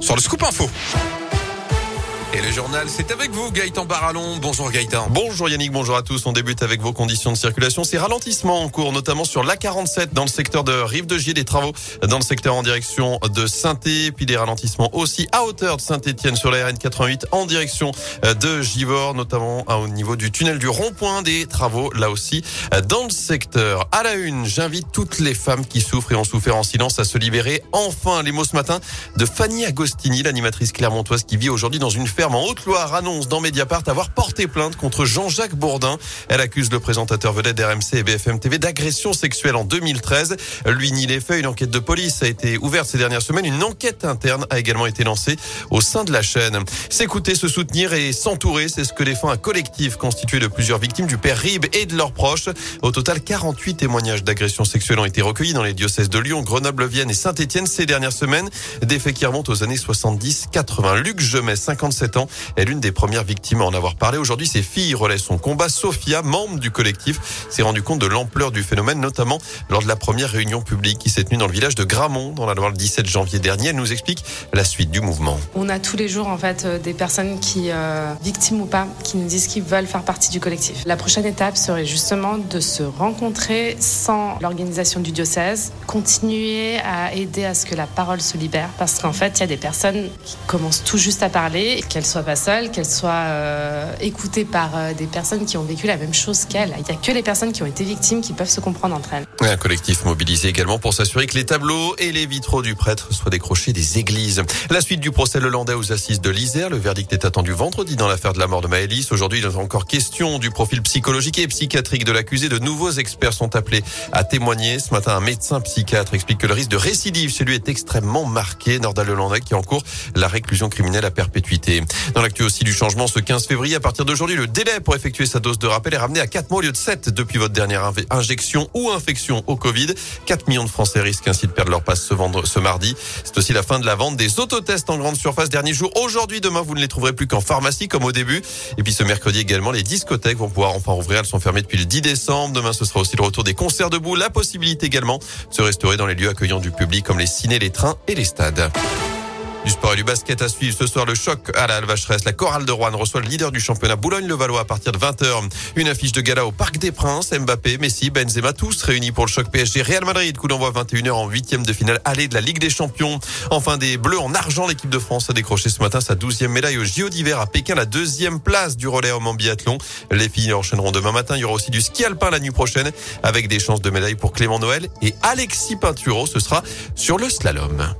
sur le Scoop Info. Et le c'est avec vous, Gaëtan Barallon. Bonjour Gaëtan. Bonjour Yannick, bonjour à tous. On débute avec vos conditions de circulation. C'est ralentissement en cours, notamment sur l'A47 dans le secteur de Rive-de-Gier, des travaux dans le secteur en direction de saint puis des ralentissements aussi à hauteur de Saint-Etienne sur la RN88 en direction de Givors, notamment au niveau du tunnel du rond-point des travaux, là aussi dans le secteur. À la une, j'invite toutes les femmes qui souffrent et ont souffert en silence à se libérer. Enfin, les mots ce matin de Fanny Agostini, l'animatrice clermontoise qui vit aujourd'hui dans une ferme Haute-Loire annonce dans Mediapart avoir porté plainte contre Jean-Jacques Bourdin. Elle accuse le présentateur vedette d'RMC et BFM TV d'agression sexuelle en 2013. Lui nie les faits. Une enquête de police a été ouverte ces dernières semaines. Une enquête interne a également été lancée au sein de la chaîne. S'écouter, se soutenir et s'entourer, c'est ce que défend un collectif constitué de plusieurs victimes du père Rib et de leurs proches. Au total, 48 témoignages d'agression sexuelle ont été recueillis dans les diocèses de Lyon, Grenoble, Vienne et Saint-Étienne ces dernières semaines. Des faits qui remontent aux années 70-80. Luc Gemet, 57 est l'une des premières victimes à en avoir parlé. Aujourd'hui, ses filles relaient son combat. Sophia, membre du collectif, s'est rendu compte de l'ampleur du phénomène, notamment lors de la première réunion publique qui s'est tenue dans le village de Gramont, dans la Loire, le 17 janvier dernier. Elle nous explique la suite du mouvement. On a tous les jours, en fait, euh, des personnes qui, euh, victimes ou pas, qui nous disent qu'ils veulent faire partie du collectif. La prochaine étape serait justement de se rencontrer sans l'organisation du diocèse, continuer à aider à ce que la parole se libère, parce qu'en fait, il y a des personnes qui commencent tout juste à parler, qu'elles soit pas seule, qu'elle soit euh, écoutée par euh, des personnes qui ont vécu la même chose qu'elle. Il n'y a que les personnes qui ont été victimes qui peuvent se comprendre entre elles. Un collectif mobilisé également pour s'assurer que les tableaux et les vitraux du prêtre soient décrochés des églises. La suite du procès Lelandais aux assises de l'Isère. Le verdict est attendu vendredi dans l'affaire de la mort de Maëlys. Aujourd'hui, il est encore question du profil psychologique et psychiatrique de l'accusé. De nouveaux experts sont appelés à témoigner. Ce matin, un médecin psychiatre explique que le risque de récidive chez lui est extrêmement marqué. Nordal Lelandais qui encourt la réclusion criminelle à perpétuité. Dans l'actu aussi du changement, ce 15 février, à partir d'aujourd'hui, le délai pour effectuer sa dose de rappel est ramené à 4 mois au lieu de 7 depuis votre dernière injection ou infection au Covid. 4 millions de Français risquent ainsi de perdre leur passe ce, vendre, ce mardi. C'est aussi la fin de la vente des autotests en grande surface. Dernier jour, aujourd'hui, demain, vous ne les trouverez plus qu'en pharmacie comme au début. Et puis ce mercredi également, les discothèques vont pouvoir enfin rouvrir. Elles sont fermées depuis le 10 décembre. Demain, ce sera aussi le retour des concerts debout. La possibilité également de se restaurer dans les lieux accueillants du public comme les cinés, les trains et les stades. Du sport et du basket à suivre ce soir, le choc à la Alvacheresse. La chorale de Rouen reçoit le leader du championnat Boulogne-le-Valois à partir de 20h. Une affiche de gala au Parc des Princes. Mbappé, Messi, Benzema, tous réunis pour le choc PSG Real Madrid. Coup d'envoi 21h en huitième de finale aller de la Ligue des Champions. Enfin, des Bleus en argent. L'équipe de France a décroché ce matin sa douzième médaille au JO d'hiver à Pékin, la deuxième place du relais homme en biathlon. Les filles enchaîneront demain matin. Il y aura aussi du ski alpin la nuit prochaine avec des chances de médaille pour Clément Noël et Alexis Pinturo. Ce sera sur le slalom.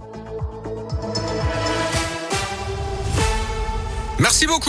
Merci beaucoup.